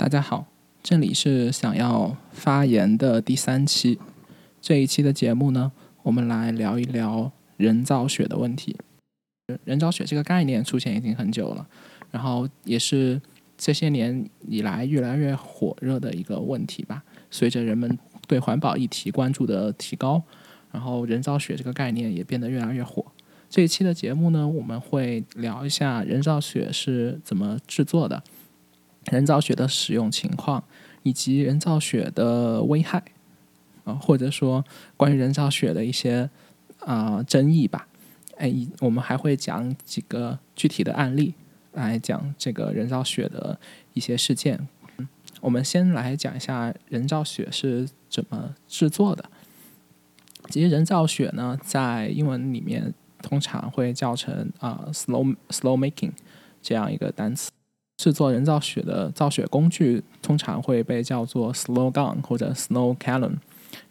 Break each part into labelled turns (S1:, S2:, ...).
S1: 大家好，这里是想要发言的第三期。这一期的节目呢，我们来聊一聊人造雪的问题。人造雪这个概念出现已经很久了，然后也是这些年以来越来越火热的一个问题吧。随着人们对环保议题关注的提高，然后人造雪这个概念也变得越来越火。这一期的节目呢，我们会聊一下人造雪是怎么制作的。人造雪的使用情况，以及人造雪的危害，啊，或者说关于人造雪的一些啊争议吧。哎，我们还会讲几个具体的案例来讲这个人造雪的一些事件。我们先来讲一下人造雪是怎么制作的。其实人造雪呢，在英文里面通常会叫成啊 slow slow making 这样一个单词。制作人造雪的造雪工具通常会被叫做 slow gun 或者 snow cannon，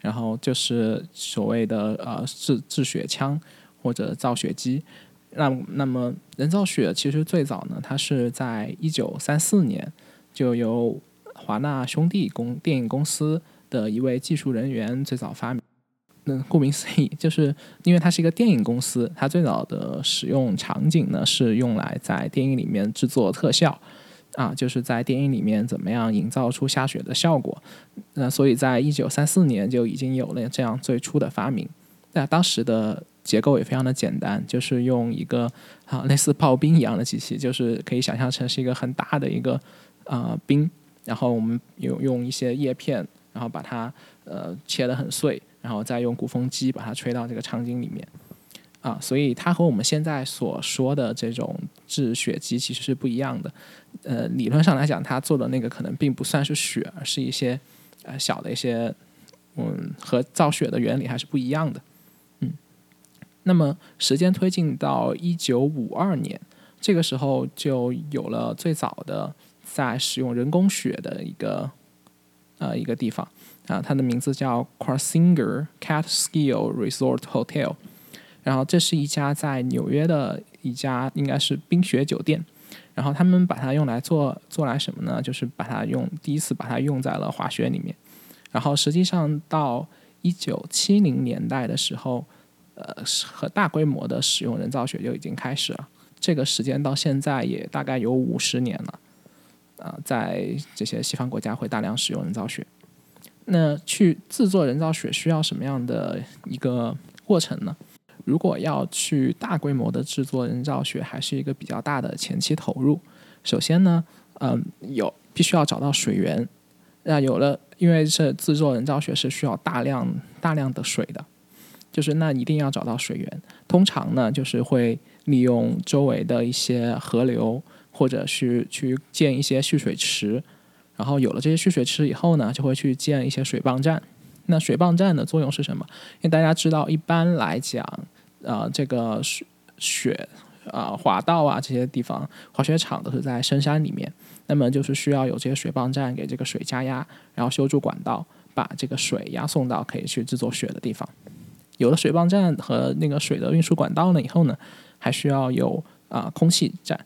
S1: 然后就是所谓的呃制制雪枪或者造雪机。那那么人造雪其实最早呢，它是在一九三四年就由华纳兄弟公电影公司的一位技术人员最早发明。那顾名思义，就是因为它是一个电影公司，它最早的使用场景呢是用来在电影里面制作特效。啊，就是在电影里面怎么样营造出下雪的效果？那所以在一九三四年就已经有了这样最初的发明。那当时的结构也非常的简单，就是用一个啊类似刨冰一样的机器，就是可以想象成是一个很大的一个啊冰，然后我们用用一些叶片，然后把它呃切得很碎，然后再用鼓风机把它吹到这个场景里面。啊，所以它和我们现在所说的这种制雪机其实是不一样的。呃，理论上来讲，它做的那个可能并不算是雪，而是一些呃小的一些，嗯，和造雪的原理还是不一样的。嗯，那么时间推进到一九五二年，这个时候就有了最早的在使用人工雪的一个呃一个地方啊，它的名字叫 Crosinger Catskill Resort Hotel。然后这是一家在纽约的一家应该是冰雪酒店，然后他们把它用来做做来什么呢？就是把它用第一次把它用在了滑雪里面。然后实际上到一九七零年代的时候，呃，和大规模的使用人造雪就已经开始了。这个时间到现在也大概有五十年了。啊，在这些西方国家会大量使用人造雪。那去制作人造雪需要什么样的一个过程呢？如果要去大规模的制作人造雪，还是一个比较大的前期投入。首先呢，嗯，有必须要找到水源。那有了，因为是制作人造雪是需要大量大量的水的，就是那一定要找到水源。通常呢，就是会利用周围的一些河流，或者是去建一些蓄水池。然后有了这些蓄水池以后呢，就会去建一些水泵站。那水泵站的作用是什么？因为大家知道，一般来讲，呃，这个雪雪啊滑道啊这些地方，滑雪场都是在深山里面，那么就是需要有这些水泵站给这个水加压，然后修筑管道，把这个水押送到可以去制作雪的地方。有了水泵站和那个水的运输管道了以后呢，还需要有啊空气站。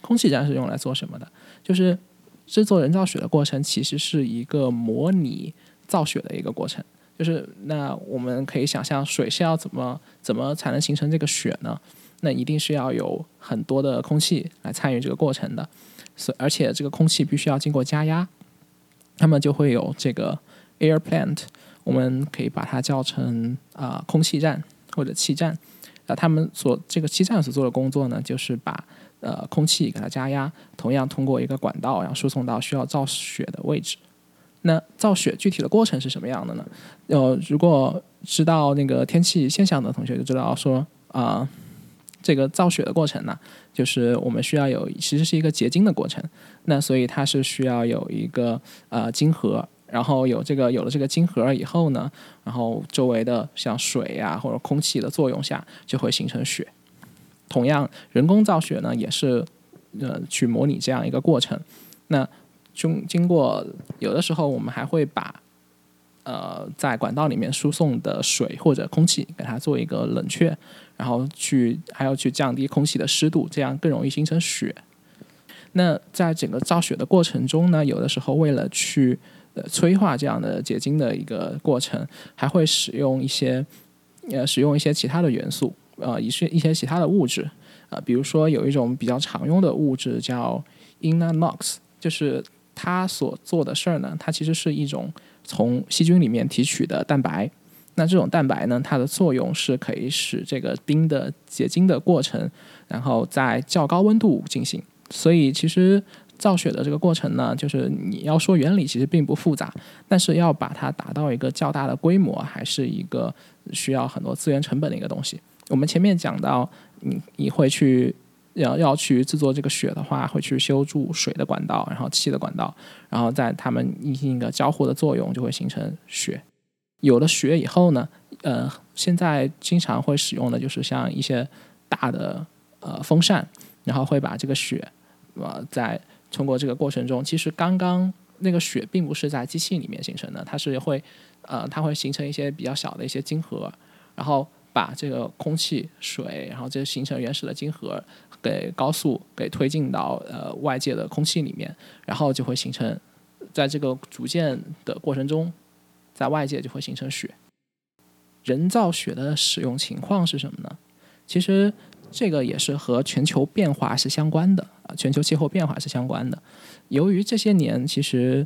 S1: 空气站是用来做什么的？就是制作人造雪的过程，其实是一个模拟。造雪的一个过程，就是那我们可以想象，水是要怎么怎么才能形成这个雪呢？那一定是要有很多的空气来参与这个过程的，所而且这个空气必须要经过加压，那么就会有这个 air plant，我们可以把它叫成啊空气站或者气站，啊，他们所这个气站所做的工作呢，就是把呃空气给它加压，同样通过一个管道，然后输送到需要造雪的位置。那造雪具体的过程是什么样的呢？呃，如果知道那个天气现象的同学就知道说啊，这个造雪的过程呢，就是我们需要有其实是一个结晶的过程。那所以它是需要有一个呃晶核，然后有这个有了这个晶核以后呢，然后周围的像水呀或者空气的作用下就会形成雪。同样，人工造雪呢也是呃去模拟这样一个过程。那经经过有的时候，我们还会把呃在管道里面输送的水或者空气给它做一个冷却，然后去还要去降低空气的湿度，这样更容易形成雪。那在整个造雪的过程中呢，有的时候为了去呃催化这样的结晶的一个过程，还会使用一些呃使用一些其他的元素，呃，一些一些其他的物质，呃，比如说有一种比较常用的物质叫 inox，就是它所做的事儿呢，它其实是一种从细菌里面提取的蛋白。那这种蛋白呢，它的作用是可以使这个冰的结晶的过程，然后在较高温度进行。所以其实造雪的这个过程呢，就是你要说原理其实并不复杂，但是要把它达到一个较大的规模，还是一个需要很多资源成本的一个东西。我们前面讲到，你你会去要要去制作这个雪的话，会去修筑水的管道，然后气的管道，然后在它们进行一个交互的作用，就会形成雪。有了雪以后呢，呃，现在经常会使用的就是像一些大的呃风扇，然后会把这个雪。呃，在通过这个过程中，其实刚刚那个雪并不是在机器里面形成的，它是会，呃，它会形成一些比较小的一些晶核，然后把这个空气、水，然后这形成原始的晶核，给高速给推进到呃外界的空气里面，然后就会形成，在这个逐渐的过程中，在外界就会形成雪。人造雪的使用情况是什么呢？其实。这个也是和全球变化是相关的啊，全球气候变化是相关的。由于这些年其实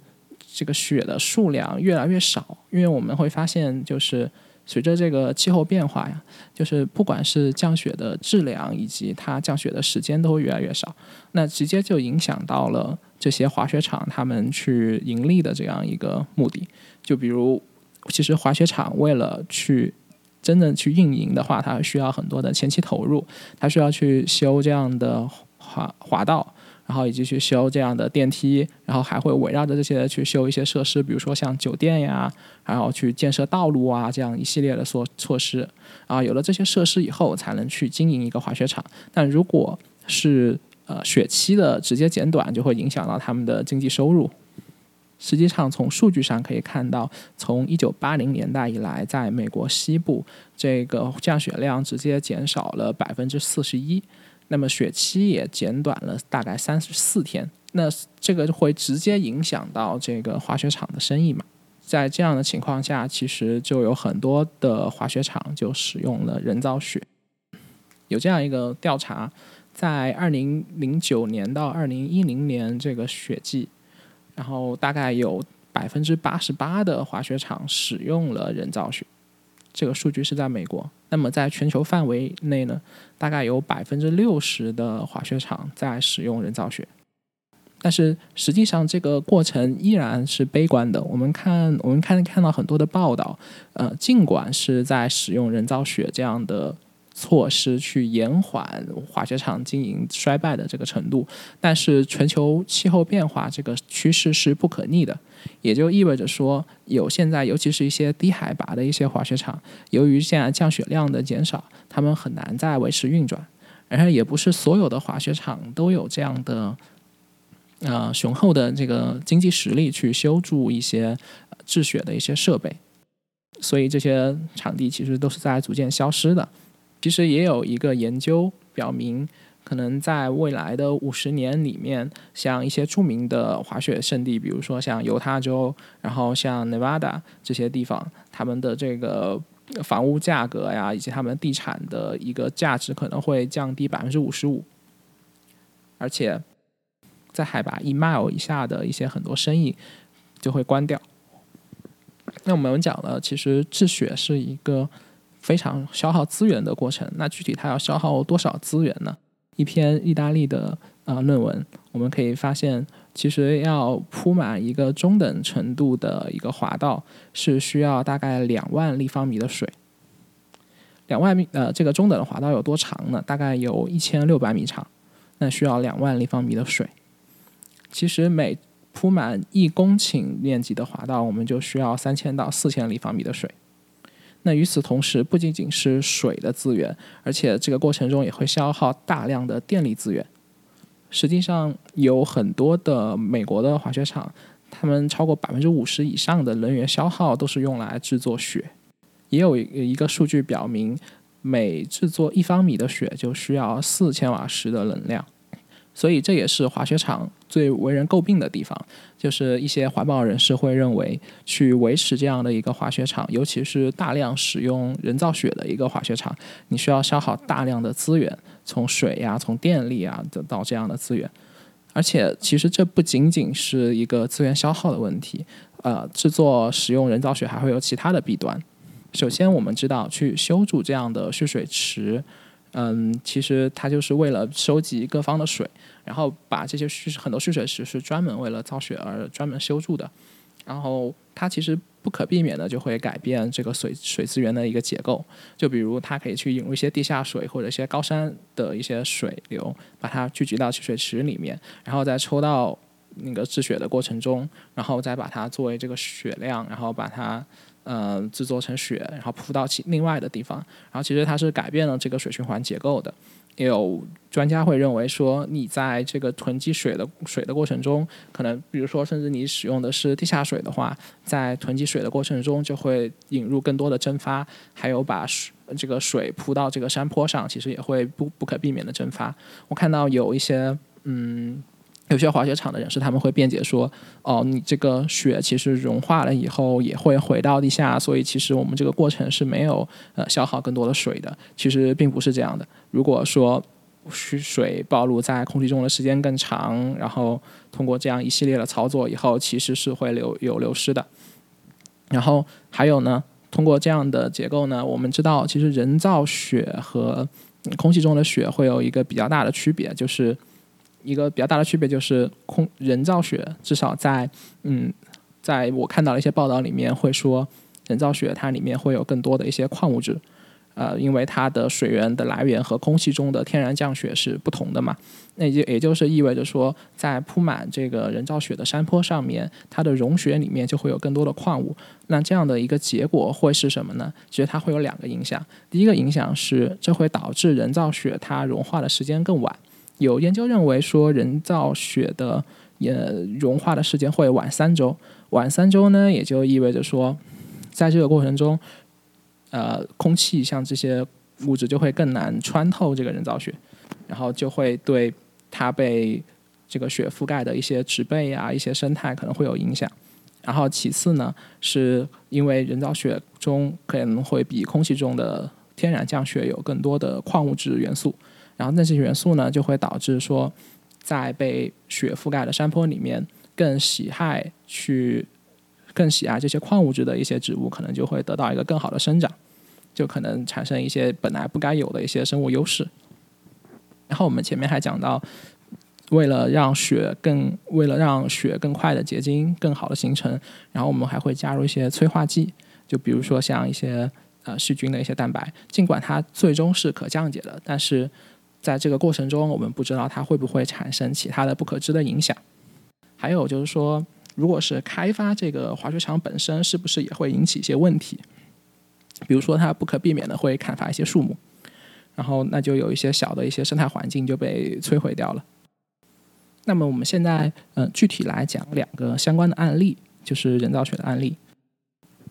S1: 这个雪的数量越来越少，因为我们会发现，就是随着这个气候变化呀，就是不管是降雪的质量以及它降雪的时间都会越来越少，那直接就影响到了这些滑雪场他们去盈利的这样一个目的。就比如，其实滑雪场为了去真正去运营的话，它需要很多的前期投入，它需要去修这样的滑滑道，然后以及去修这样的电梯，然后还会围绕着这些去修一些设施，比如说像酒店呀，然后去建设道路啊，这样一系列的措措施。啊，有了这些设施以后，才能去经营一个滑雪场。但如果是呃雪期的直接减短，就会影响到他们的经济收入。实际上，从数据上可以看到，从一九八零年代以来，在美国西部，这个降雪量直接减少了百分之四十一，那么雪期也减短了大概三十四天。那这个会直接影响到这个滑雪场的生意嘛？在这样的情况下，其实就有很多的滑雪场就使用了人造雪。有这样一个调查，在二零零九年到二零一零年这个雪季。然后大概有百分之八十八的滑雪场使用了人造雪，这个数据是在美国。那么在全球范围内呢，大概有百分之六十的滑雪场在使用人造雪。但是实际上这个过程依然是悲观的。我们看，我们看看到很多的报道，呃，尽管是在使用人造雪这样的。措施去延缓滑雪场经营衰败的这个程度，但是全球气候变化这个趋势是不可逆的，也就意味着说，有现在尤其是一些低海拔的一些滑雪场，由于现在降雪量的减少，他们很难再维持运转，然后也不是所有的滑雪场都有这样的呃雄厚的这个经济实力去修筑一些制雪的一些设备，所以这些场地其实都是在逐渐消失的。其实也有一个研究表明，可能在未来的五十年里面，像一些著名的滑雪胜地，比如说像犹他州，然后像 Nevada 这些地方，他们的这个房屋价格呀，以及他们地产的一个价值可能会降低百分之五十五，而且在海拔一 mile 以下的一些很多生意就会关掉。那我们讲了，其实治雪是一个。非常消耗资源的过程。那具体它要消耗多少资源呢？一篇意大利的呃论文，我们可以发现，其实要铺满一个中等程度的一个滑道，是需要大概两万立方米的水。两万米呃，这个中等的滑道有多长呢？大概有一千六百米长，那需要两万立方米的水。其实每铺满一公顷面积的滑道，我们就需要三千到四千立方米的水。那与此同时，不仅仅是水的资源，而且这个过程中也会消耗大量的电力资源。实际上，有很多的美国的滑雪场，他们超过百分之五十以上的能源消耗都是用来制作雪。也有一个数据表明，每制作一方米的雪就需要四千瓦时的能量。所以这也是滑雪场最为人诟病的地方，就是一些环保人士会认为，去维持这样的一个滑雪场，尤其是大量使用人造雪的一个滑雪场，你需要消耗大量的资源，从水呀、从电力啊得到这样的资源。而且，其实这不仅仅是一个资源消耗的问题，呃，制作使用人造雪还会有其他的弊端。首先，我们知道去修筑这样的蓄水池。嗯，其实它就是为了收集各方的水，然后把这些蓄很多蓄水池是专门为了造雪而专门修筑的，然后它其实不可避免的就会改变这个水水资源的一个结构，就比如它可以去引入一些地下水或者一些高山的一些水流，把它聚集到蓄水池里面，然后再抽到那个制雪的过程中，然后再把它作为这个雪量，然后把它。呃，制作成雪，然后铺到其另外的地方，然后其实它是改变了这个水循环结构的。也有专家会认为说，你在这个囤积水的水的过程中，可能比如说甚至你使用的是地下水的话，在囤积水的过程中就会引入更多的蒸发，还有把水这个水铺到这个山坡上，其实也会不不可避免的蒸发。我看到有一些嗯。有些滑雪场的人士他们会辩解说：“哦，你这个雪其实融化了以后也会回到地下，所以其实我们这个过程是没有呃消耗更多的水的。其实并不是这样的。如果说水暴露在空气中的时间更长，然后通过这样一系列的操作以后，其实是会流有流失的。然后还有呢，通过这样的结构呢，我们知道其实人造雪和空气中的雪会有一个比较大的区别，就是。”一个比较大的区别就是空人造雪，至少在嗯，在我看到的一些报道里面会说，人造雪它里面会有更多的一些矿物质，呃，因为它的水源的来源和空气中的天然降雪是不同的嘛，那就也就是意味着说，在铺满这个人造雪的山坡上面，它的融雪里面就会有更多的矿物。那这样的一个结果会是什么呢？其实它会有两个影响，第一个影响是这会导致人造雪它融化的时间更晚。有研究认为说，人造雪的也融化的时间会晚三周，晚三周呢，也就意味着说，在这个过程中，呃，空气像这些物质就会更难穿透这个人造雪，然后就会对它被这个雪覆盖的一些植被啊、一些生态可能会有影响。然后其次呢，是因为人造雪中可能会比空气中的天然降雪有更多的矿物质元素。然后那些元素呢，就会导致说，在被雪覆盖的山坡里面，更喜爱去更喜爱这些矿物质的一些植物，可能就会得到一个更好的生长，就可能产生一些本来不该有的一些生物优势。然后我们前面还讲到，为了让雪更为了让雪更快的结晶、更好的形成，然后我们还会加入一些催化剂，就比如说像一些呃细菌的一些蛋白，尽管它最终是可降解的，但是。在这个过程中，我们不知道它会不会产生其他的不可知的影响。还有就是说，如果是开发这个滑雪场本身，是不是也会引起一些问题？比如说，它不可避免的会砍伐一些树木，然后那就有一些小的一些生态环境就被摧毁掉了。那么我们现在嗯，具体来讲两个相关的案例，就是人造雪的案例。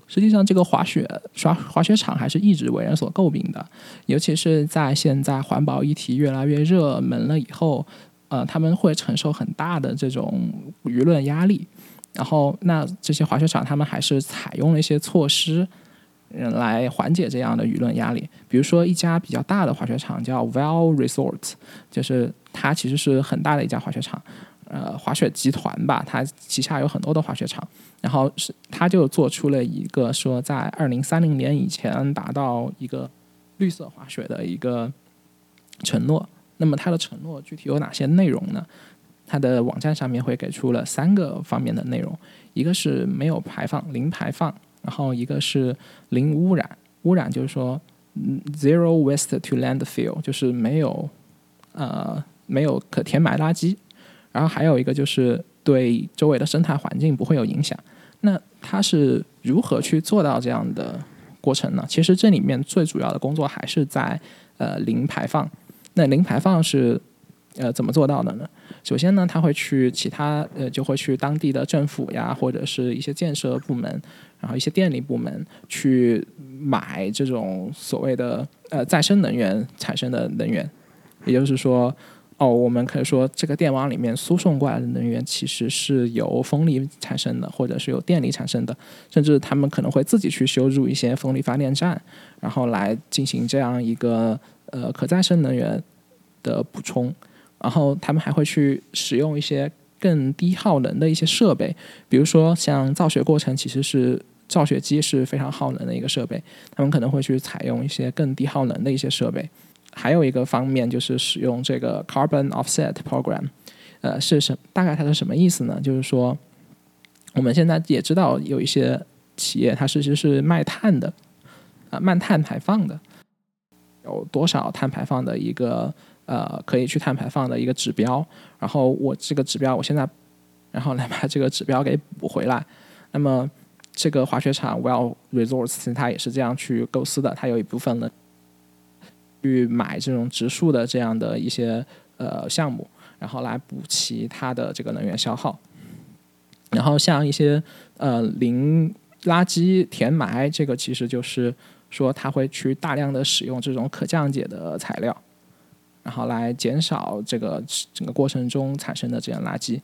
S1: 实际上，这个滑雪滑滑雪场还是一直为人所诟病的，尤其是在现在环保议题越来越热门了以后，呃，他们会承受很大的这种舆论压力。然后，那这些滑雪场他们还是采用了一些措施，嗯，来缓解这样的舆论压力。比如说，一家比较大的滑雪场叫 Well Resort，就是它其实是很大的一家滑雪场。呃，滑雪集团吧，它旗下有很多的滑雪场，然后是它就做出了一个说，在二零三零年以前达到一个绿色滑雪的一个承诺。那么它的承诺具体有哪些内容呢？它的网站上面会给出了三个方面的内容，一个是没有排放，零排放；然后一个是零污染，污染就是说嗯，zero waste to landfill，就是没有呃没有可填埋垃圾。然后还有一个就是对周围的生态环境不会有影响。那它是如何去做到这样的过程呢？其实这里面最主要的工作还是在呃零排放。那零排放是呃怎么做到的呢？首先呢，他会去其他呃就会去当地的政府呀，或者是一些建设部门，然后一些电力部门去买这种所谓的呃再生能源产生的能源，也就是说。哦，我们可以说这个电网里面输送过来的能源其实是由风力产生的，或者是由电力产生的，甚至他们可能会自己去修筑一些风力发电站，然后来进行这样一个呃可再生能源的补充，然后他们还会去使用一些更低耗能的一些设备，比如说像造雪过程其实是造雪机是非常耗能的一个设备，他们可能会去采用一些更低耗能的一些设备。还有一个方面就是使用这个 carbon offset program，呃，是什大概它是什么意思呢？就是说，我们现在也知道有一些企业它其实是卖碳的，啊，卖碳排放的，有多少碳排放的一个呃可以去碳排放的一个指标，然后我这个指标我现在，然后来把这个指标给补回来。那么这个滑雪场 Well Resorts 它也是这样去构思的，它有一部分呢。去买这种植树的这样的一些呃项目，然后来补齐它的这个能源消耗。然后像一些呃零垃圾填埋，这个其实就是说它会去大量的使用这种可降解的材料，然后来减少这个整个过程中产生的这样垃圾。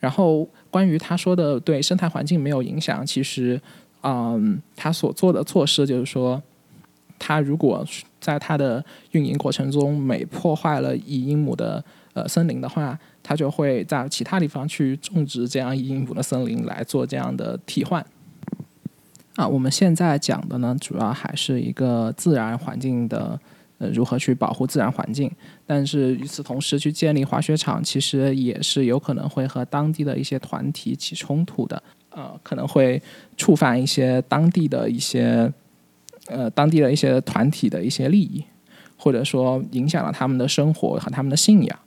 S1: 然后关于他说的对生态环境没有影响，其实嗯，他所做的措施就是说。它如果在它的运营过程中每破坏了一英亩的呃森林的话，它就会在其他地方去种植这样一英亩的森林来做这样的替换。啊，我们现在讲的呢，主要还是一个自然环境的呃如何去保护自然环境，但是与此同时去建立滑雪场，其实也是有可能会和当地的一些团体起冲突的，呃，可能会触犯一些当地的一些。呃，当地的一些团体的一些利益，或者说影响了他们的生活和他们的信仰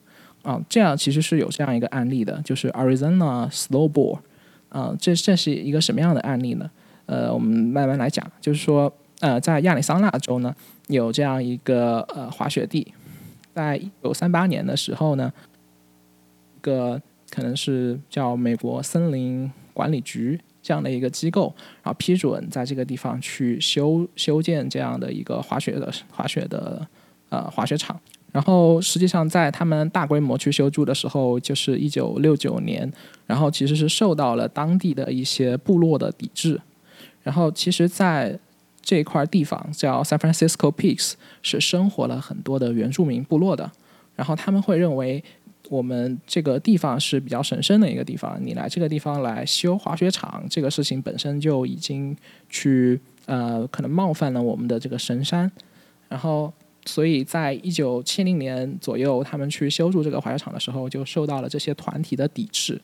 S1: 啊，这样其实是有这样一个案例的，就是 Arizona Snowboard 啊，这这是一个什么样的案例呢？呃，我们慢慢来讲，就是说，呃，在亚利桑那州呢，有这样一个呃滑雪地，在一九三八年的时候呢，一个可能是叫美国森林管理局。这样的一个机构，然后批准在这个地方去修修建这样的一个滑雪的滑雪的呃滑雪场。然后实际上在他们大规模去修筑的时候，就是一九六九年，然后其实是受到了当地的一些部落的抵制。然后其实，在这块地方叫 San Francisco Peaks，是生活了很多的原住民部落的。然后他们会认为。我们这个地方是比较神圣的一个地方，你来这个地方来修滑雪场，这个事情本身就已经去呃可能冒犯了我们的这个神山，然后所以在一九七零年左右，他们去修筑这个滑雪场的时候，就受到了这些团体的抵制。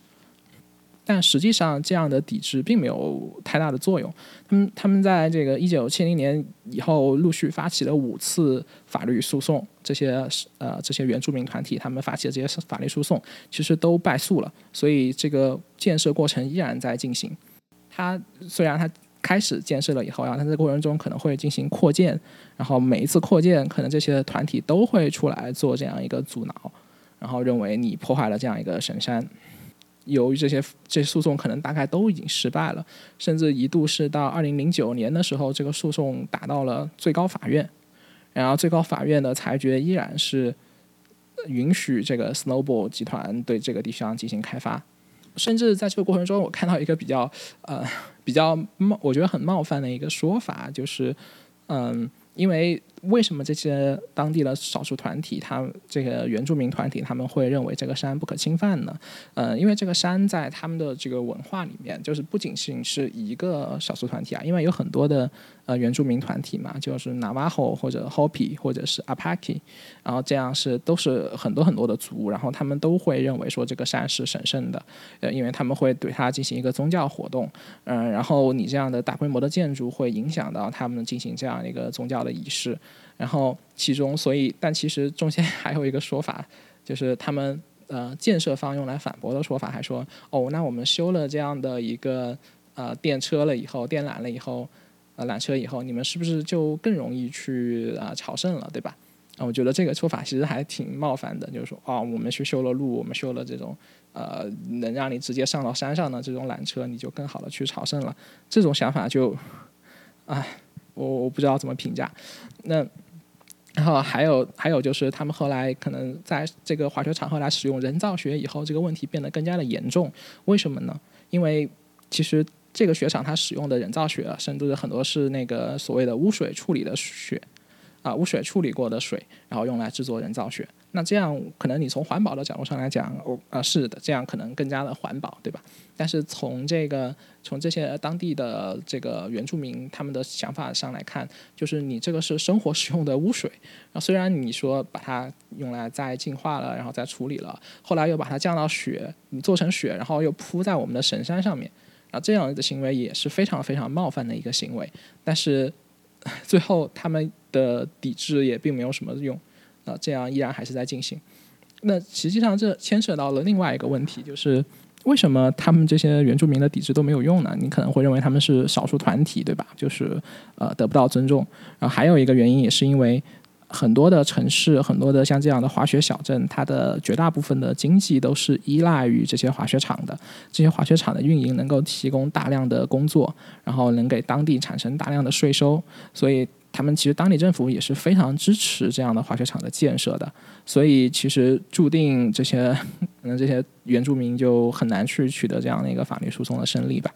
S1: 但实际上，这样的抵制并没有太大的作用。他们他们在这个一九七零年以后，陆续发起了五次法律诉讼。这些呃这些原住民团体他们发起的这些法律诉讼，其实都败诉了。所以这个建设过程依然在进行。它虽然它开始建设了以后，然后它在过程中可能会进行扩建，然后每一次扩建，可能这些团体都会出来做这样一个阻挠，然后认为你破坏了这样一个神山。由于这些这诉讼可能大概都已经失败了，甚至一度是到二零零九年的时候，这个诉讼打到了最高法院，然后最高法院的裁决依然是允许这个 Snowball 集团对这个地方进行开发，甚至在这个过程中，我看到一个比较呃比较冒，我觉得很冒犯的一个说法，就是嗯，因为。为什么这些当地的少数团体，他这个原住民团体，他们会认为这个山不可侵犯呢？呃，因为这个山在他们的这个文化里面，就是不仅仅是一个少数团体啊，因为有很多的呃原住民团体嘛，就是 Navajo 或者 Hopi 或者是 Apache，然后这样是都是很多很多的族，然后他们都会认为说这个山是神圣的，呃，因为他们会对它进行一个宗教活动，嗯，然后你这样的大规模的建筑会影响到他们进行这样一个宗教的仪式。然后其中，所以但其实中间还有一个说法，就是他们呃建设方用来反驳的说法，还说哦，那我们修了这样的一个呃电车了以后，电缆了以后，呃缆车以后，你们是不是就更容易去啊朝圣了，对吧？啊，我觉得这个说法其实还挺冒犯的，就是说哦，我们去修了路，我们修了这种呃能让你直接上到山上的这种缆车，你就更好的去朝圣了。这种想法就，唉，我我不知道怎么评价。那然后还有还有就是他们后来可能在这个滑雪场后来使用人造雪以后，这个问题变得更加的严重。为什么呢？因为其实这个雪场它使用的人造雪，甚至很多是那个所谓的污水处理的雪。啊，污水处理过的水，然后用来制作人造雪。那这样可能你从环保的角度上来讲，哦，啊，是的，这样可能更加的环保，对吧？但是从这个从这些当地的这个原住民他们的想法上来看，就是你这个是生活使用的污水。啊，虽然你说把它用来再净化了，然后再处理了，后来又把它降到雪，你做成雪，然后又铺在我们的神山上面，啊，这样的行为也是非常非常冒犯的一个行为。但是最后他们。的抵制也并没有什么用，啊，这样依然还是在进行。那实际上这牵扯到了另外一个问题，就是为什么他们这些原住民的抵制都没有用呢？你可能会认为他们是少数团体，对吧？就是呃得不到尊重。然后还有一个原因也是因为。很多的城市，很多的像这样的滑雪小镇，它的绝大部分的经济都是依赖于这些滑雪场的。这些滑雪场的运营能够提供大量的工作，然后能给当地产生大量的税收，所以他们其实当地政府也是非常支持这样的滑雪场的建设的。所以其实注定这些可能这些原住民就很难去取得这样的一个法律诉讼的胜利吧。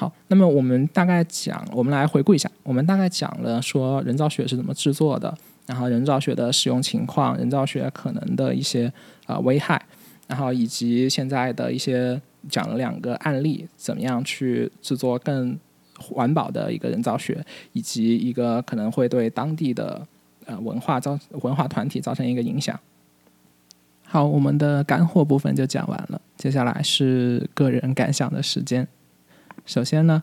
S1: 好，那么我们大概讲，我们来回顾一下，我们大概讲了说人造雪是怎么制作的，然后人造雪的使用情况，人造雪可能的一些啊危害，然后以及现在的一些讲了两个案例，怎么样去制作更环保的一个人造雪，以及一个可能会对当地的呃文化造文化团体造成一个影响。好，我们的干货部分就讲完了，接下来是个人感想的时间。首先呢，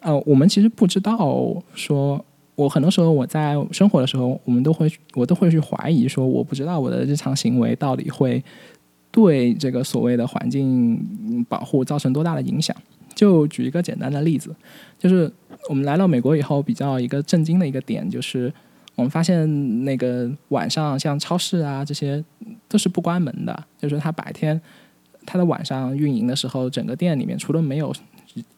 S1: 呃，我们其实不知道说，我很多时候我在生活的时候，我们都会我都会去怀疑说，我不知道我的日常行为到底会对这个所谓的环境保护造成多大的影响。就举一个简单的例子，就是我们来到美国以后，比较一个震惊的一个点，就是我们发现那个晚上像超市啊这些都是不关门的，就是它白天它的晚上运营的时候，整个店里面除了没有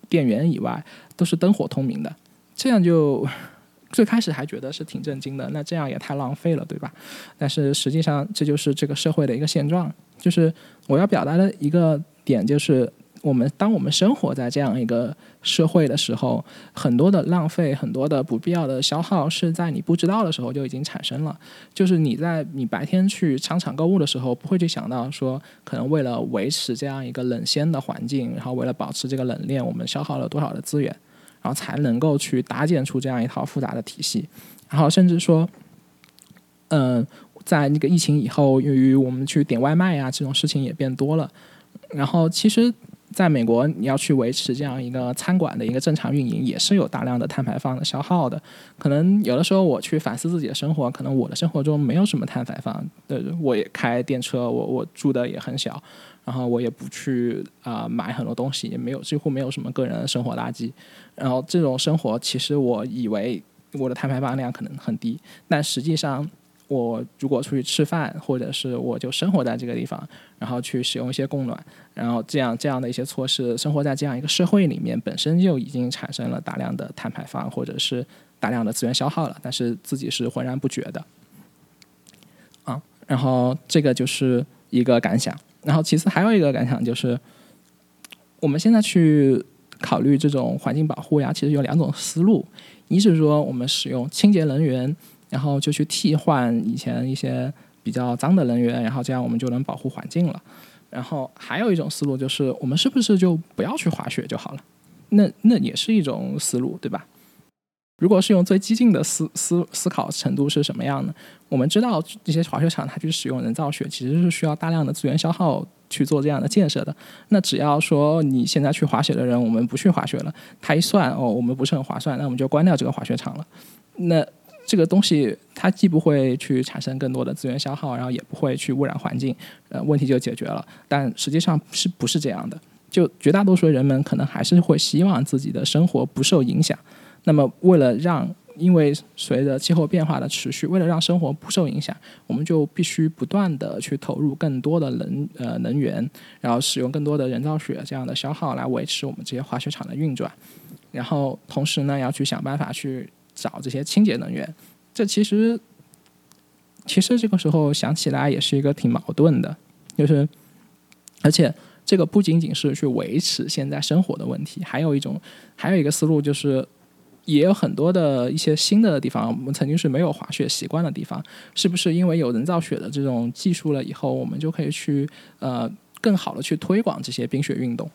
S1: 店员以外都是灯火通明的，这样就 最开始还觉得是挺震惊的。那这样也太浪费了，对吧？但是实际上这就是这个社会的一个现状。就是我要表达的一个点就是。我们当我们生活在这样一个社会的时候，很多的浪费、很多的不必要的消耗，是在你不知道的时候就已经产生了。就是你在你白天去商场购物的时候，不会去想到说，可能为了维持这样一个冷鲜的环境，然后为了保持这个冷链，我们消耗了多少的资源，然后才能够去搭建出这样一套复杂的体系。然后甚至说，嗯，在那个疫情以后，由于我们去点外卖呀，这种事情也变多了。然后其实。在美国，你要去维持这样一个餐馆的一个正常运营，也是有大量的碳排放的消耗的。可能有的时候我去反思自己的生活，可能我的生活中没有什么碳排放。对，我也开电车，我我住的也很小，然后我也不去啊买很多东西，也没有几乎没有什么个人的生活垃圾。然后这种生活，其实我以为我的碳排放量可能很低，但实际上。我如果出去吃饭，或者是我就生活在这个地方，然后去使用一些供暖，然后这样这样的一些措施，生活在这样一个社会里面，本身就已经产生了大量的碳排放，或者是大量的资源消耗了，但是自己是浑然不觉的。啊，然后这个就是一个感想，然后其次还有一个感想就是，我们现在去考虑这种环境保护呀，其实有两种思路，一是说我们使用清洁能源。然后就去替换以前一些比较脏的能源，然后这样我们就能保护环境了。然后还有一种思路就是，我们是不是就不要去滑雪就好了？那那也是一种思路，对吧？如果是用最激进的思思思考程度是什么样的？我们知道这些滑雪场它去使用人造雪，其实是需要大量的资源消耗去做这样的建设的。那只要说你现在去滑雪的人，我们不去滑雪了，他一算哦，我们不是很划算，那我们就关掉这个滑雪场了。那这个东西它既不会去产生更多的资源消耗，然后也不会去污染环境，呃，问题就解决了。但实际上是不是这样的？就绝大多数人们可能还是会希望自己的生活不受影响。那么，为了让，因为随着气候变化的持续，为了让生活不受影响，我们就必须不断的去投入更多的能呃能源，然后使用更多的人造雪这样的消耗来维持我们这些滑雪场的运转。然后同时呢，要去想办法去。找这些清洁能源，这其实其实这个时候想起来也是一个挺矛盾的，就是而且这个不仅仅是去维持现在生活的问题，还有一种还有一个思路就是。也有很多的一些新的地方，我们曾经是没有滑雪习惯的地方，是不是因为有人造雪的这种技术了以后，我们就可以去呃更好的去推广这些冰雪运动，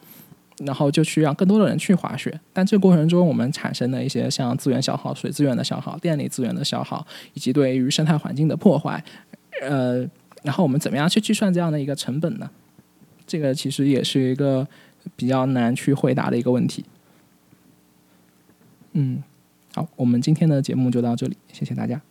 S1: 然后就去让更多的人去滑雪。但这个过程中，我们产生的一些像资源消耗、水资源的消耗、电力资源的消耗，以及对于生态环境的破坏，呃，然后我们怎么样去计算这样的一个成本呢？这个其实也是一个比较难去回答的一个问题。嗯，好，我们今天的节目就到这里，谢谢大家。